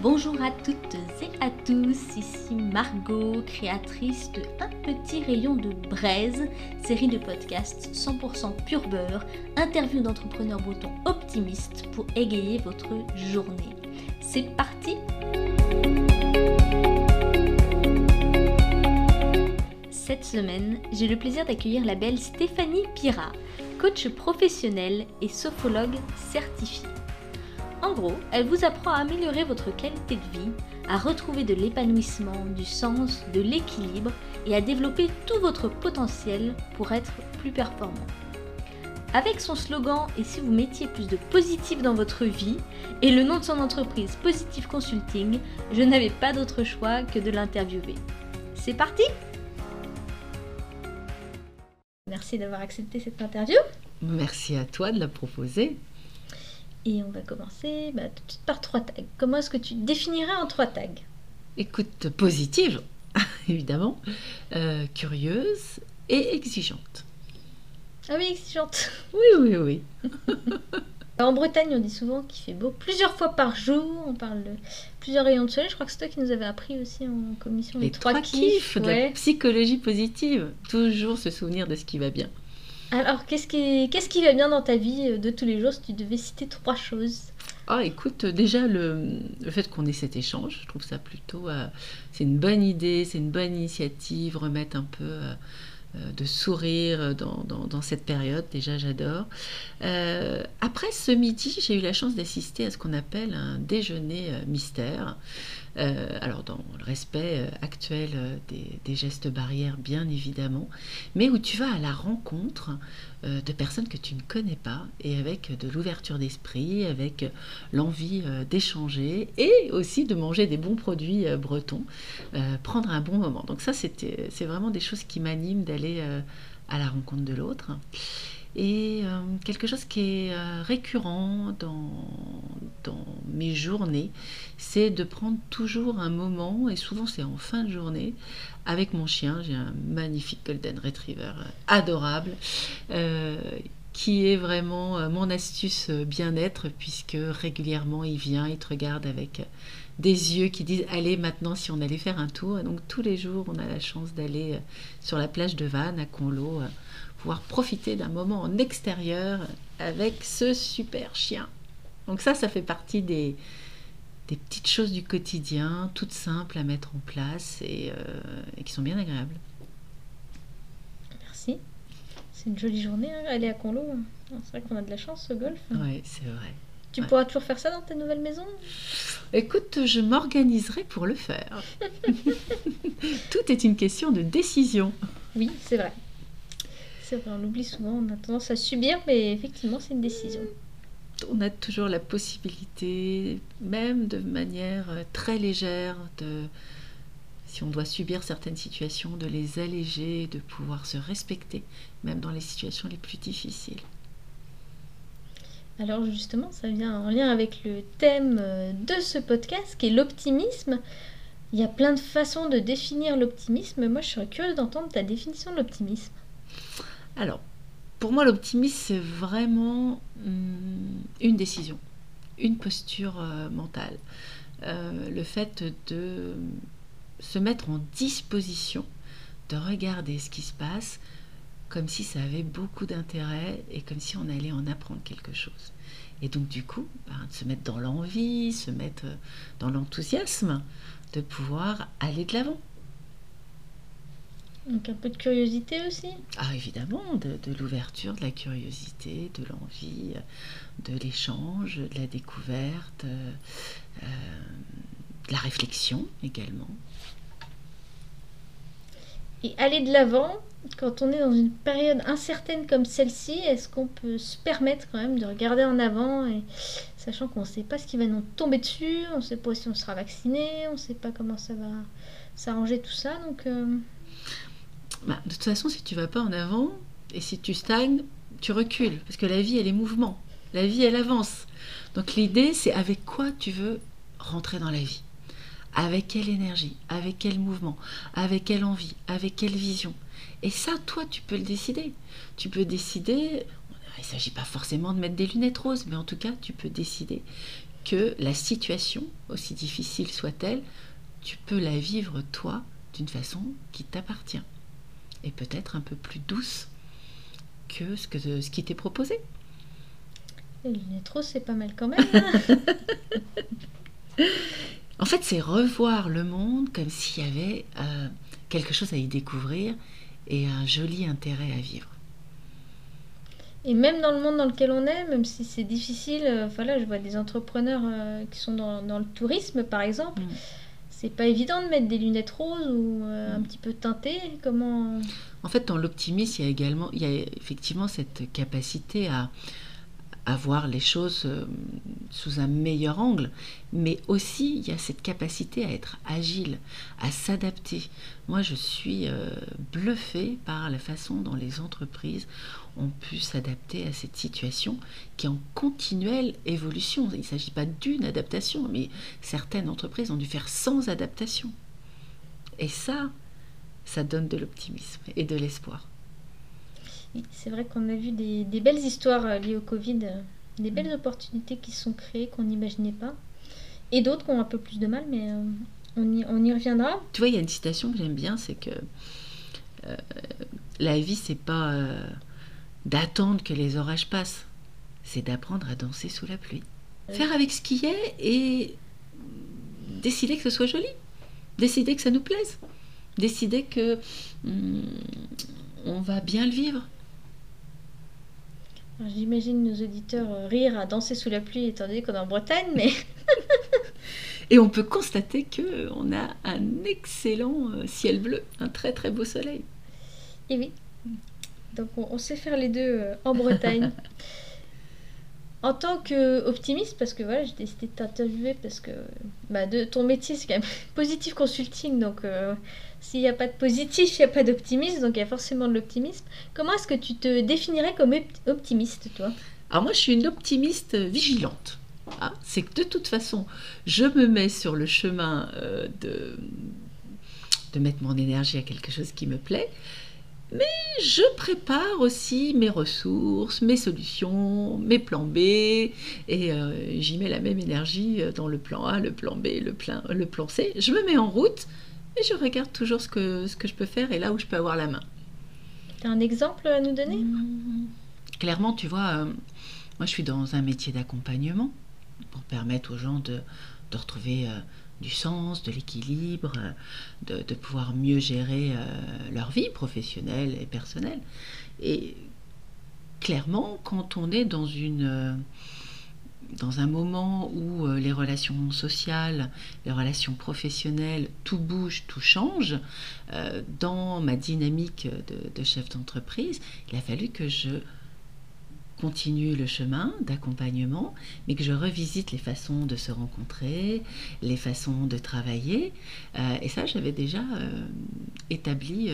Bonjour à toutes et à tous, ici Margot, créatrice de Un petit rayon de braise, série de podcasts 100% pur beurre, interview d'entrepreneurs bretons optimistes pour égayer votre journée. C'est parti Cette semaine, j'ai le plaisir d'accueillir la belle Stéphanie Pira, coach professionnelle et sophologue certifiée. En gros, elle vous apprend à améliorer votre qualité de vie, à retrouver de l'épanouissement, du sens, de l'équilibre et à développer tout votre potentiel pour être plus performant. Avec son slogan Et si vous mettiez plus de positif dans votre vie et le nom de son entreprise Positive Consulting, je n'avais pas d'autre choix que de l'interviewer. C'est parti Merci d'avoir accepté cette interview. Merci à toi de la proposer. Et on va commencer bah, tout de suite par trois tags. Comment est-ce que tu définirais en trois tags? Écoute, positive, évidemment, euh, curieuse et exigeante. Ah oui, exigeante. Oui, oui, oui. en Bretagne, on dit souvent qu'il fait beau plusieurs fois par jour. On parle de plusieurs rayons de soleil. Je crois que c'est toi qui nous avais appris aussi en commission les, trois, kiffs, de la psychologie positive. Toujours se souvenir de ce qui va bien. Alors, qu'est-ce qui, va bien dans ta vie euh, de tous les jours si tu devais citer trois choses? Ah, écoute, déjà le, fait qu'on ait cet échange, je trouve ça plutôt, euh, c'est une bonne idée, c'est une bonne initiative, remettre un peu euh, de sourire dans, cette période, déjà j'adore. après ce midi, j'ai eu la chance d'assister à ce qu'on appelle un déjeuner mystère. Euh, alors dans le respect euh, actuel euh, des, gestes barrières bien évidemment, mais où tu vas à la rencontre de personnes que tu ne connais pas et avec de l'ouverture d'esprit, avec l'envie d'échanger et aussi de manger des bons produits bretons, prendre un bon moment. Donc ça c'est vraiment des choses qui m'animent d'aller à la rencontre de l'autre. Et euh, quelque chose qui est euh, récurrent dans, mes journées, c'est de prendre toujours un moment, et souvent c'est en fin de journée, avec mon chien. J'ai un magnifique Golden Retriever euh, adorable. qui est vraiment mon astuce bien-être, puisque régulièrement il vient, il te regarde avec des yeux qui disent allez maintenant si on allait faire un tour. Et donc tous les jours on a la chance d'aller sur la plage de Vannes à Conlo pouvoir profiter d'un moment en extérieur avec ce super chien. Donc ça, ça fait partie des, des petites choses du quotidien, toutes simples à mettre en place et, euh, qui sont bien agréables. Merci. C'est une jolie journée, hein, aller à Conlo. C'est vrai qu'on a de la chance, ce golf. Oui, c'est vrai. Tu pourras toujours faire ça dans ta nouvelle maison? Écoute, je m'organiserai pour le faire. Tout est une question de décision. Oui, c'est vrai. C'est vrai, on l'oublie souvent, on a tendance à subir, mais effectivement, c'est une décision. On a toujours la possibilité, même de manière euh, très légère, de, si on doit subir certaines situations, de les alléger, de pouvoir se respecter, même dans les situations les plus difficiles. Alors justement, ça vient en lien avec le thème euh, de ce podcast, qui est l'optimisme. Il y a plein de façons de définir l'optimisme. Moi, je serais curieuse d'entendre ta définition de l'optimisme. Alors, pour moi, l'optimisme, c'est vraiment hum, une décision, une posture euh, mentale. Euh, le fait de se mettre en disposition de regarder ce qui se passe comme si ça avait beaucoup d'intérêt et comme si on allait en apprendre quelque chose. Et donc du coup, ben, de se mettre dans l'envie, se mettre dans l'enthousiasme de pouvoir aller de l'avant. Donc un peu de curiosité aussi Ah évidemment, de, l'ouverture, de la curiosité, de l'envie, de l'échange, de la découverte, euh, de la réflexion également. Et aller de l'avant, quand on est dans une période incertaine comme celle-ci, est-ce qu'on peut se permettre quand même de regarder en avant, et, sachant qu'on ne sait pas ce qui va nous tomber dessus, on ne sait pas si on sera vacciné, on ne sait pas comment ça va s'arranger tout ça, donc... Euh, bah, de toute façon, si tu vas pas en avant et si tu stagnes, tu recules. Parce que la vie, elle est mouvement. La vie, elle avance. Donc l'idée, c'est avec quoi tu veux rentrer dans la vie? Avec quelle énergie, avec quel mouvement, avec quelle envie, avec quelle vision? Et ça, toi, tu peux le décider. Tu peux décider, il ne s'agit pas forcément de mettre des lunettes roses, mais en tout cas, tu peux décider que la situation, aussi difficile soit-elle, tu peux la vivre toi d'une façon qui t'appartient et peut-être un peu plus douce que ce, que, ce qui t'est proposé. Et le trop, c'est pas mal quand même. Hein. en fait, c'est revoir le monde comme s'il y avait euh, quelque chose à y découvrir et un joli intérêt à vivre. Et même dans le monde dans lequel on est, même si c'est difficile, euh, voilà, je vois des entrepreneurs euh, qui sont dans, dans, le tourisme, par exemple. Mm. C'est pas évident de mettre des lunettes roses ou euh, un mm. petit peu teintées. Comment En fait, dans l'optimisme, il y a également, il y a effectivement cette capacité à, à voir les choses euh, sous un meilleur angle, mais aussi il y a cette capacité à être agile, à s'adapter. Moi, je suis euh, bluffée par la façon dont les entreprises ont pu s'adapter à cette situation qui est en continuelle évolution. Il ne s'agit pas d'une adaptation, mais certaines entreprises ont dû faire sans adaptation. Et ça, ça donne de l'optimisme et de l'espoir c'est vrai qu'on a vu des, belles histoires euh, liées au Covid, euh, des belles opportunités qui sont créées qu'on n'imaginait pas, et d'autres qui ont un peu plus de mal, mais euh, on, y, on, y, reviendra. Tu vois, il y a une citation que j'aime bien, c'est que la vie, c'est pas d'attendre que les orages passent, c'est d'apprendre à danser sous la pluie. Faire avec ce qui est et décider que ce soit joli, décider que ça nous plaise, décider que hum, on va bien le vivre. J'imagine nos auditeurs euh, rire à danser sous la pluie étant donné qu'on est en Bretagne, mais... Et on peut constater que on a un excellent euh, ciel bleu, un très très beau soleil. Et oui. Donc on, sait faire les deux euh, en Bretagne. en tant qu'optimiste, parce que voilà, j'ai décidé de t'interviewer parce que bah, de, ton métier c'est quand même positif consulting, donc s'il n'y a pas de positif, il n'y a pas d'optimisme, donc il y a forcément de l'optimisme. Comment est-ce que tu te définirais comme optimiste, toi? Alors moi, je suis une optimiste vigilante. Ah, c'est que de toute façon, je me mets sur le chemin euh, de, de mettre mon énergie à quelque chose qui me plaît, mais je prépare aussi mes ressources, mes solutions, mes plans B, et euh, j'y mets la même énergie dans le plan A, le plan B, le plan, le plan C. Je me mets en route et je regarde toujours ce que, ce que je peux faire et là où je peux avoir la main. Tu as un exemple à nous donner? Mmh. Clairement, tu vois, euh, moi je suis dans un métier d'accompagnement pour permettre aux gens de, de retrouver euh, du sens, de l'équilibre, euh, de, pouvoir mieux gérer leur vie professionnelle et personnelle. Et clairement, quand on est dans dans un moment où euh, les relations sociales, les relations professionnelles, tout bouge, tout change, euh, dans ma dynamique de, chef d'entreprise, il a fallu que je continue le chemin d'accompagnement, mais que je revisite les façons de se rencontrer, les façons de travailler. Euh, et ça, j'avais déjà établi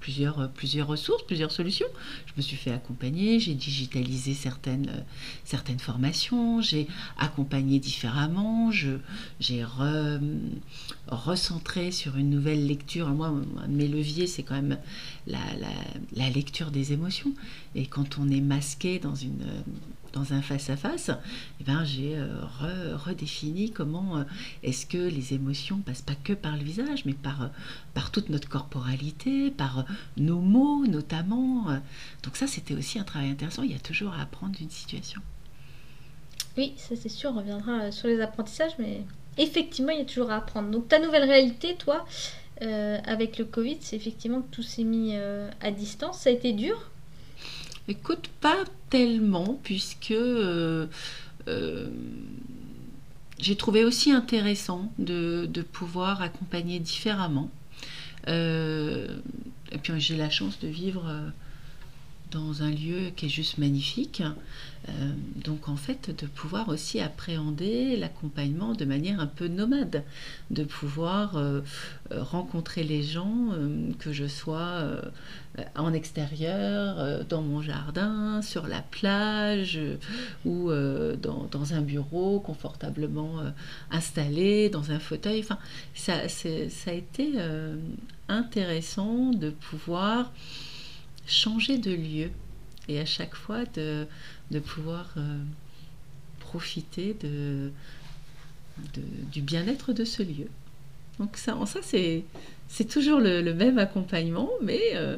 plusieurs, plusieurs ressources, plusieurs solutions. Je me suis fait accompagner, j'ai digitalisé certaines, certaines formations, j'ai accompagné différemment, j'ai recentré sur une nouvelle lecture. Moi, mes leviers, c'est quand même la, la, lecture des émotions. Et quand on est masqué dans une dans un face-à-face, eh ben, j'ai euh, redéfini comment euh, est-ce que les émotions passent pas que par le visage, mais par, euh, par toute notre corporalité, par nos mots notamment. Donc ça, c'était aussi un travail intéressant. Il y a toujours à apprendre d'une situation. Oui, ça c'est sûr, on reviendra sur les apprentissages, mais effectivement, il y a toujours à apprendre. Donc ta nouvelle réalité, toi, avec le Covid, c'est effectivement que tout s'est mis à distance. Ça a été dur Écoute, pas tellement, puisque euh, euh, j'ai trouvé aussi intéressant de, pouvoir accompagner différemment. Euh, et puis j'ai la chance de vivre dans un lieu qui est juste magnifique. Euh, donc en fait, de pouvoir aussi appréhender l'accompagnement de manière un peu nomade, de pouvoir euh, euh, rencontrer les gens, que je sois en extérieur, dans mon jardin, sur la plage ou dans, un bureau confortablement installé, dans un fauteuil. Enfin, ça a été intéressant de pouvoir changer de lieu et à chaque fois de, de pouvoir euh, profiter de, du bien-être de ce lieu. Donc ça, ça c'est, c'est toujours le, même accompagnement, mais euh,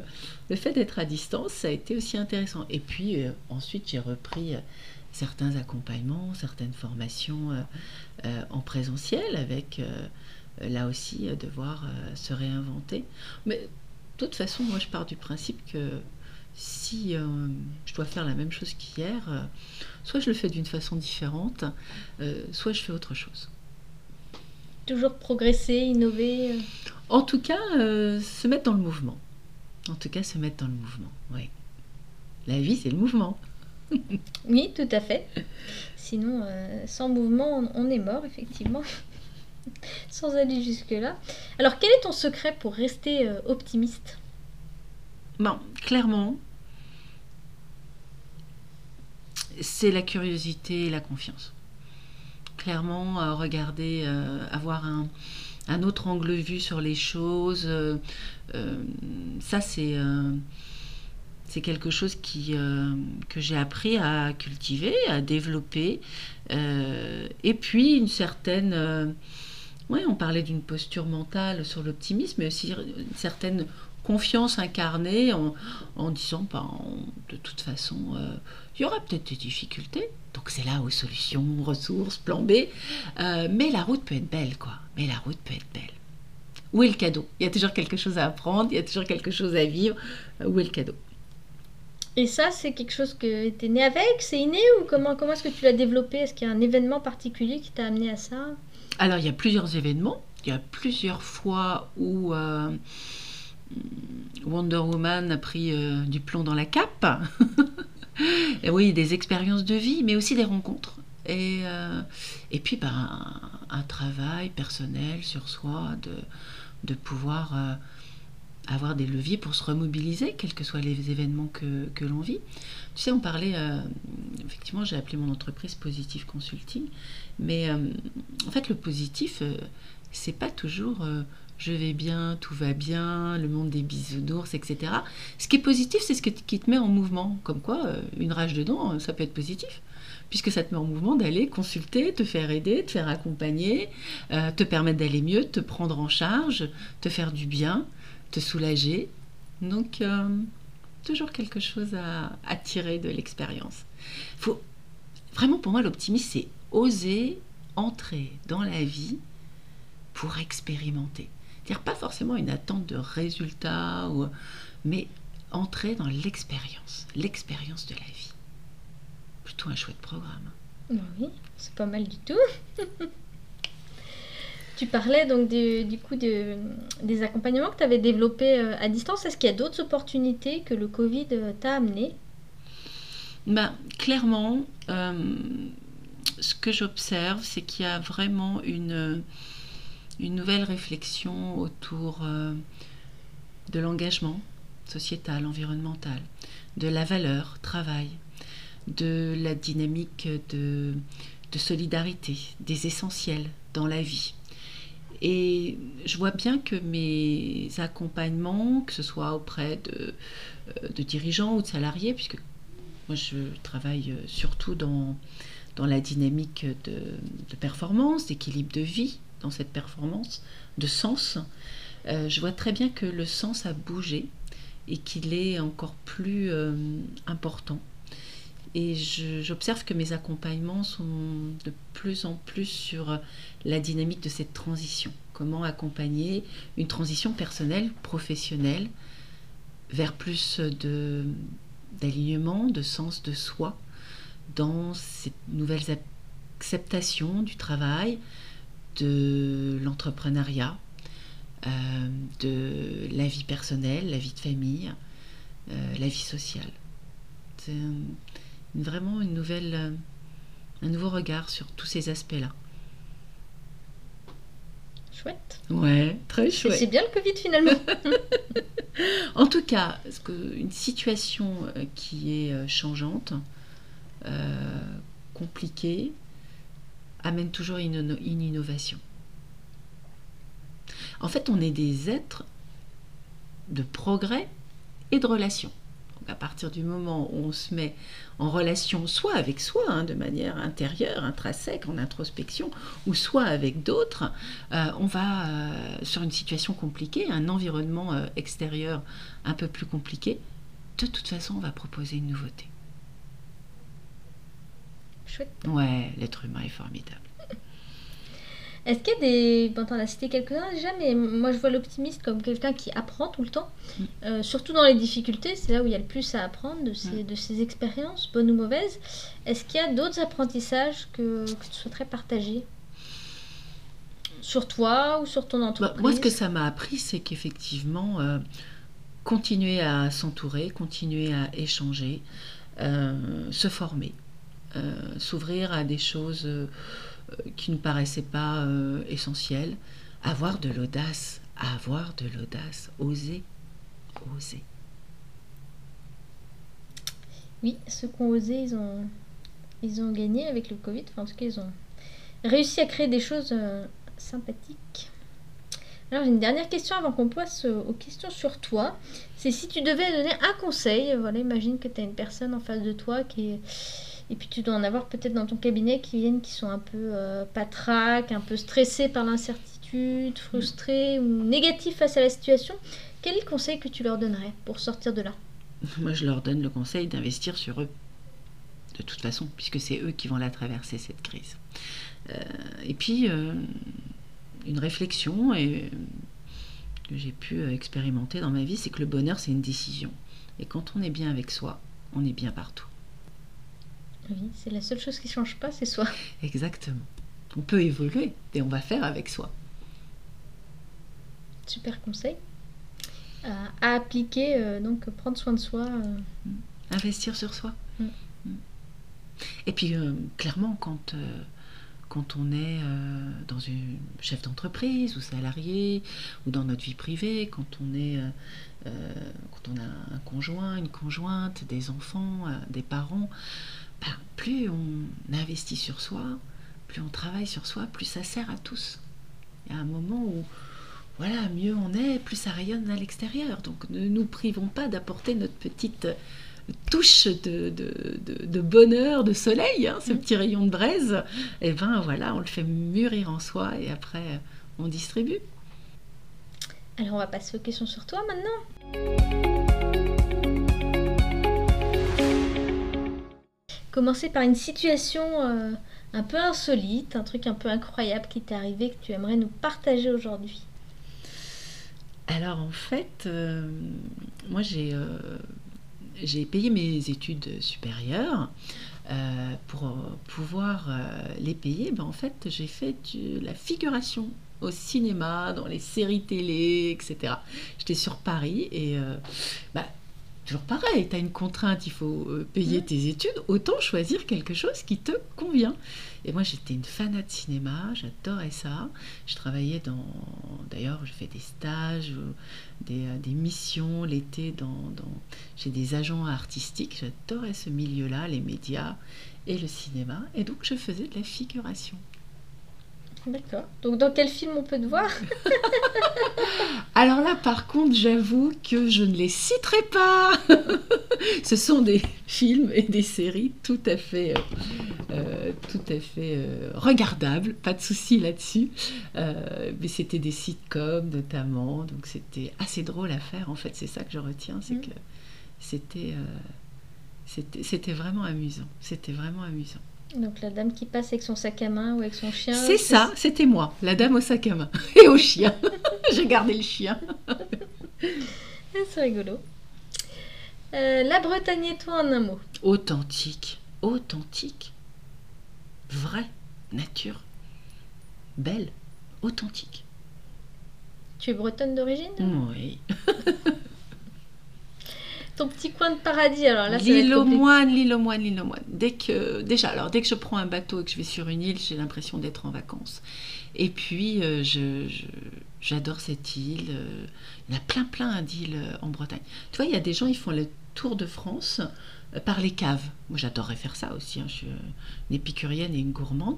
le fait d'être à distance, ça a été aussi intéressant. Et puis euh, ensuite, j'ai repris certains accompagnements, certaines formations en présentiel, avec là aussi devoir se réinventer. Mais de toute façon, moi, je pars du principe que si euh, je dois faire la même chose qu'hier, euh, soit je le fais d'une façon différente, euh, soit je fais autre chose. Toujours progresser, innover En tout cas, se mettre dans le mouvement. En tout cas, se mettre dans le mouvement, oui. La vie, c'est le mouvement. oui, tout à fait. Sinon, sans mouvement, on est mort, effectivement. Sans aller jusque-là. Alors, quel est ton secret pour rester optimiste? Bon, clairement, c'est la curiosité et la confiance. Clairement, euh, regarder, euh, avoir un, autre angle de vue sur les choses, euh, ça c'est quelque chose que j'ai appris à cultiver, à développer. et puis une certaine... oui, on parlait d'une posture mentale sur l'optimisme, mais aussi une certaine confiance incarnée en, disant, ben, de toute façon, euh, il y aura peut-être des difficultés. Donc c'est là aux solutions, ressources, plan B. Euh, mais la route peut être belle, quoi. Mais la route peut être belle. Où est le cadeau? Il y a toujours quelque chose à apprendre, il y a toujours quelque chose à vivre. Euh, où est le cadeau? Et ça, c'est quelque chose que tu es né avec? C'est inné ou comment, comment est-ce que tu l'as développé? Est-ce qu'il y a un événement particulier qui t'a amené à ça? Alors, il y a plusieurs événements. Il y a plusieurs fois où Wonder Woman a pris euh, du plomb dans la cape. oui, des expériences de vie, mais aussi des rencontres. Et, euh, et puis ben, un, travail personnel sur soi, de, de pouvoir euh, avoir des leviers pour se remobiliser, quels que soient les événements que, que l'on vit. Tu sais, on parlait, effectivement, j'ai appelé mon entreprise Positive Consulting, mais en fait, le positif, c'est pas toujours je vais bien, tout va bien, le monde des bisounours, etc. Ce qui est positif, c'est ce qui te met en mouvement. Comme quoi, euh, une rage dedans, euh, ça peut être positif. Puisque ça te met en mouvement d'aller consulter, te faire aider, te faire accompagner, euh, te permettre d'aller mieux, te prendre en charge, te faire du bien, te soulager. Donc, toujours quelque chose à tirer de l'expérience. Faut vraiment pour moi l'optimisme, c'est oser entrer dans la vie pour expérimenter. C'est-à-dire pas forcément une attente de résultat, ou, mais entrer dans l'expérience, l'expérience de la vie. Plutôt un chouette programme. Oui, c'est pas mal du tout. tu parlais donc du coup de, des accompagnements que tu avais développés euh, à distance. Est-ce qu'il y a d'autres opportunités que le Covid euh, t'a amené ben, Clairement, euh, ce que j'observe, c'est qu'il y a vraiment une une nouvelle réflexion autour euh, de l'engagement sociétal, environnemental, de la valeur, travail, de la dynamique de, solidarité, des essentiels dans la vie. Et je vois bien que mes accompagnements, que ce soit auprès de, euh, dirigeants ou de salariés, puisque moi je travaille euh, surtout dans, dans la dynamique de performance, d'équilibre de vie, dans cette performance de sens, euh, je vois très bien que le sens a bougé et qu'il est encore plus euh, important. Et j'observe que mes accompagnements sont de plus en plus sur la dynamique de cette transition. Comment accompagner une transition personnelle, professionnelle, vers plus d'alignement, de sens de soi, dans cette nouvelle acceptation du travail, de l'entrepreneuriat, euh, de la vie personnelle, la vie de famille, euh, la vie sociale. C'est vraiment euh, un nouveau regard sur tous ces aspects-là. Chouette. Ouais, très chouette. C'est bien le Covid finalement. en tout cas, une situation qui est changeante, compliquée, amène toujours une, innovation. En fait, on est des êtres de progrès et de relations. à partir du moment où on se met en relation soit avec soi, hein, de manière intérieure, intrinsèque, en introspection, ou soit avec d'autres, euh, on va euh, sur une situation compliquée, un environnement euh, extérieur un peu plus compliqué. De toute façon, on va proposer une nouveauté. Chouette. Ouais, l'être humain est formidable. Est-ce qu'il y a des. Bon, t'en as cité quelques-uns déjà, mais moi je vois l'optimiste comme quelqu'un qui apprend tout le temps, Mm. Euh, surtout dans les difficultés, c'est là où il y a le plus à apprendre de ses, Mm. de ses expériences, bonnes ou mauvaises. Est-ce qu'il y a d'autres apprentissages que, que tu souhaiterais partager? Sur toi ou sur ton Bah, entreprise? moi, ce que ça m'a appris, c'est qu'effectivement, euh, continuer à s'entourer, continuer à échanger, euh, se former, s'ouvrir à des choses qui ne paraissaient pas euh, essentielles, avoir de l'audace, avoir de l'audace, oser, oser. Oui, ceux qui ont osé, ils ont, gagné avec le Covid. Enfin, en tout cas, ils ont réussi à créer des choses euh, sympathiques. Alors, j'ai une dernière question avant qu'on passe euh, aux questions sur toi. C'est si tu devais donner un conseil. Voilà, imagine que tu as une personne en face de toi qui est... Et puis tu dois en avoir peut-être dans ton cabinet qui viennent, qui sont un peu euh, patraques, un peu stressés par l'incertitude, frustrés ou négatifs face à la situation. Quel est le conseil que tu leur donnerais pour sortir de là? Moi, je leur donne le conseil d'investir sur eux, de toute façon, puisque c'est eux qui vont la traverser, cette crise. Euh, et puis, euh, une réflexion que j'ai pu expérimenter dans ma vie, c'est que le bonheur, c'est une décision. Et quand on est bien avec soi, on est bien partout. Oui, c'est la seule chose qui change pas, c'est soi. Exactement. On peut évoluer et on va faire avec soi. Super conseil. Euh, à appliquer, euh, donc prendre soin de soi. euh, Investir sur soi. Mm. Mm. Et puis, clairement, quand, quand on est dans une chef d'entreprise ou salarié, ou dans notre vie privée, quand on est quand on a un conjoint, une conjointe, des enfants, des parents, ben, plus on investit sur soi, plus on travaille sur soi, plus ça sert à tous. Il y a un moment où voilà, mieux on est, plus ça rayonne à l'extérieur. Donc ne nous privons pas d'apporter notre petite touche de, de, de- de bonheur, de soleil, hein, ce Mm. petit rayon de braise. Et ben voilà, on le fait mûrir en soi et après on distribue. Alors on va passer aux questions sur toi maintenant. Commencer par une situation euh, un peu insolite, un truc un peu incroyable qui t'est arrivé que tu aimerais nous partager aujourd'hui. Alors en fait, euh, moi j'ai euh, j'ai payé mes études supérieures. Pour pouvoir les payer, ben, en fait, j'ai fait du- la figuration au cinéma, dans les séries télé, etc. J'étais sur Paris et bah, toujours pareil, tu as une contrainte, il faut euh, payer Mhm. tes études, autant choisir quelque chose qui te convient. Et moi, j'étais une fanat de cinéma, j'adorais ça. Je travaillais dans. D'ailleurs, je fais des stages, euh, des, euh, des missions l'été dans, dans- chez des agents artistiques. J'adorais ce milieu-là, les médias et le cinéma. Et donc, je faisais de la figuration. D'accord. Donc dans quel film on peut te voir Alors là, par contre, j'avoue que je ne les citerai pas. Ce sont des films et des séries tout à fait, euh, euh, tout à fait euh, regardables, pas de souci là-dessus. Euh, mais c'était des sitcoms notamment, donc c'était assez drôle à faire. En fait, c'est ça que je retiens, c'est Mhm. que c'était, c'était, c'était vraiment amusant. C'était vraiment amusant. Donc la dame qui passe avec son sac à main ou avec son chien. C'est ça, c'était moi, la dame au sac à main et au chien. J'ai gardé le chien. C'est rigolo. Euh, la Bretagne et toi en un mot? authentique, authentique, vrai, nature, belle, authentique. Tu es bretonne d'origine? Oui. Ton petit coin de paradis alors là L'île aux moines, l'île aux moines, l'île aux moines. Dès que, déjà, alors dès que je prends un bateau et que je vais sur une île, j'ai l'impression d'être en vacances. Et puis, euh, je, j'adore cette île. euh, Il y en a plein, plein d'îles euh, en Bretagne. Tu vois, il y a des gens, ils font le tour de France par les caves. Moi, j'adorerais faire ça aussi. hein. Je suis une épicurienne et une gourmande.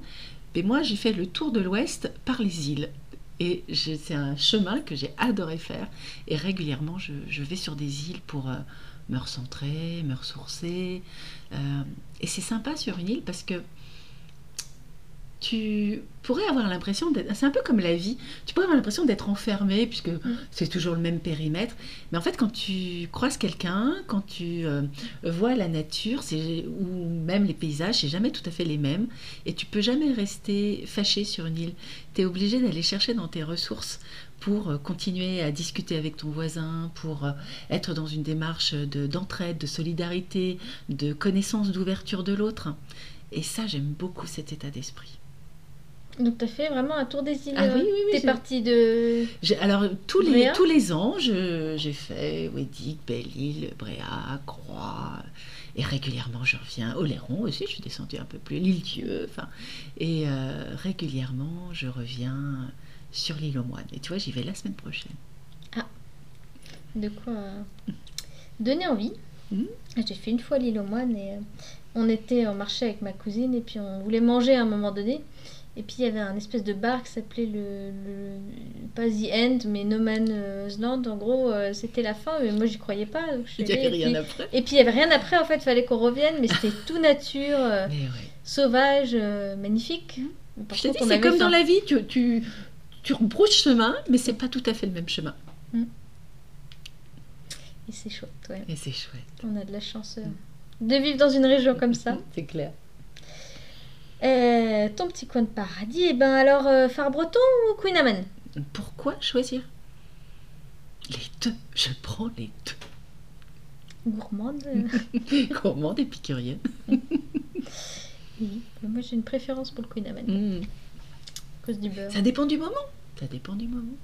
Mais moi, j'ai fait le tour de l'Ouest par les îles. Et c'est un chemin que j'ai adoré faire. Et régulièrement, je, je vais sur des îles pour, euh, me recentrer, me ressourcer. Euh, et c'est sympa sur une île parce que tu pourrais avoir l'impression d'être. C'est un peu comme la vie. Tu pourrais avoir l'impression d'être enfermé, puisque mm. c'est toujours le même périmètre. Mais en fait, quand tu croises quelqu'un, quand tu euh, vois la nature, ou même les paysages, c'est jamais tout à fait les mêmes. Et tu peux jamais rester fâché sur une île. Tu es obligé d'aller chercher dans tes ressources pour euh, continuer à discuter avec ton voisin, pour euh, être dans une démarche d'entraide, de solidarité, de connaissance, d'ouverture de l'autre. Et ça, j'aime beaucoup cet état d'esprit. Donc tu as fait vraiment un tour des îles. Ah oui, oui, oui. T'es parti de. Alors tous les, tous les ans, j'ai fait Wedic, Belle-Île, Bréa, Croix. Et régulièrement, je reviens. Oléron aussi, je suis descendue un peu plus. L'île-Dieu. Enfin, et euh, régulièrement, je reviens sur l'île aux moines. Et tu vois, j'y vais la semaine prochaine. Ah, de quoi donner envie. Hmm. J'ai fait une fois l'île aux moines et euh, on était en marché avec ma cousine et puis on voulait manger à un moment donné. Et puis il y avait un espèce de bar qui s'appelait le, Pas The End, mais No Man's Land. En gros, euh, c'était la fin, mais moi j'y croyais pas. il n'y avait rien après. Et puis il n'y avait rien après, en fait, il fallait qu'on revienne, mais c'était tout nature, euh, sauvage, euh, magnifique. Je te dis, c'est comme dans la vie, tu, tu, tu rebrousses chemin, mais c'est pas tout à fait le même chemin. Mm. Et c'est chouette, ouais. Et c'est chouette. On a de la chance de vivre dans une région comme ça. c'est clair. Euh, ton petit coin de paradis, et eh ben alors euh, phare breton ou Queen Amman? Pourquoi choisir? Les deux, je prends les deux. Gourmande Gourmande et picurienne. oui, moi j'ai une préférence pour le Queen Amman. Mm. À cause du beurre. Ça dépend du moment. Ça dépend du moment.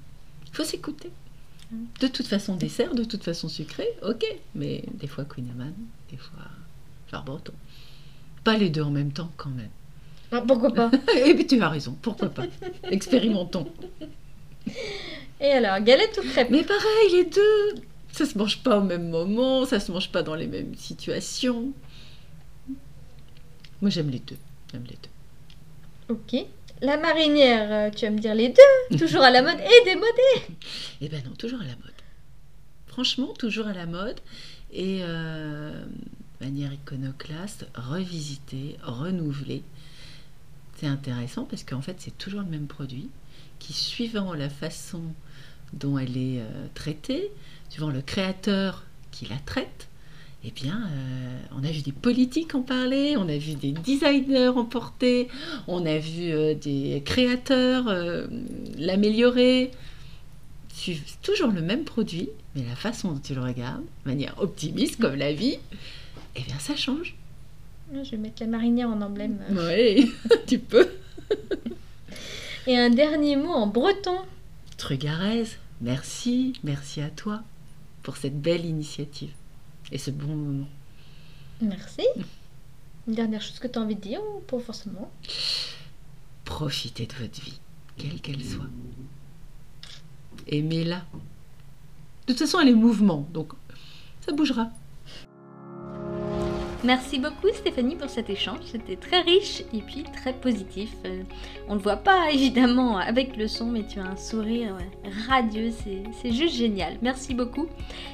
Il faut s'écouter. Mm. De toute façon dessert, de toute façon sucré, ok. Mais des fois Queen Amman, des fois phare breton. Pas les deux en même temps quand même. Ah, pourquoi pas Et puis tu as raison, pourquoi pas Expérimentons. Et alors, galette ou crêpe? Mais pareil, les deux Ça se mange pas au même moment, ça se mange pas dans les mêmes situations. Moi j'aime les deux, j'aime les deux. Ok. La marinière, euh, tu vas me dire les deux Toujours à la mode et démodée Eh ben non, toujours à la mode. Franchement, toujours à la mode. Et euh, manière iconoclaste, revisiter, renouveler c'est intéressant parce qu'en fait, c'est toujours le même produit qui, suivant la façon dont elle est euh, traitée, suivant le créateur qui la traite, eh bien, euh, on a vu des politiques en parler, on a vu des designers en porter, on a vu euh, des créateurs l'améliorer. C'est toujours le même produit, mais la façon dont tu le regardes, de manière optimiste comme la vie, eh bien, ça change. Je vais mettre la marinière en emblème. Oui, tu peux. Et un dernier mot en breton. Trugarez, merci, merci à toi pour cette belle initiative et ce bon moment. Merci. Une dernière chose que tu as envie de dire ou pas forcément? Profitez de votre vie, quelle qu'elle soit. Aimez-la. De toute façon, elle est mouvement, donc ça bougera. Merci beaucoup Stéphanie pour cet échange, c'était très riche et puis très positif. Euh, on ne le voit pas évidemment avec le son, mais tu as un sourire radieux, c'est juste génial. Merci beaucoup.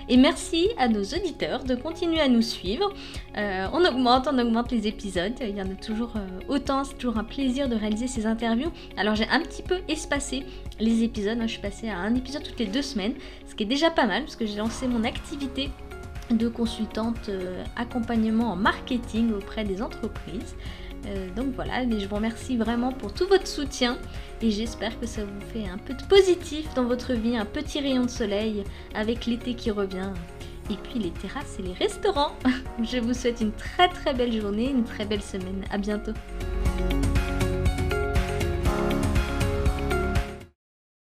Et merci à nos auditeurs de continuer à nous suivre. Euh, on augmente, on augmente les épisodes, il y en a toujours euh, autant, c'est toujours un plaisir de réaliser ces interviews. Alors j'ai un petit peu espacé les épisodes, je suis passée à un épisode toutes les deux semaines, ce qui est déjà pas mal parce que j'ai lancé mon activité de consultante euh, accompagnement en marketing auprès des entreprises. Euh, donc voilà, mais je vous remercie vraiment pour tout votre soutien et j'espère que ça vous fait un peu de positif dans votre vie, un petit rayon de soleil avec l'été qui revient et puis les terrasses et les restaurants. je vous souhaite une très très belle journée, une très belle semaine. À bientôt.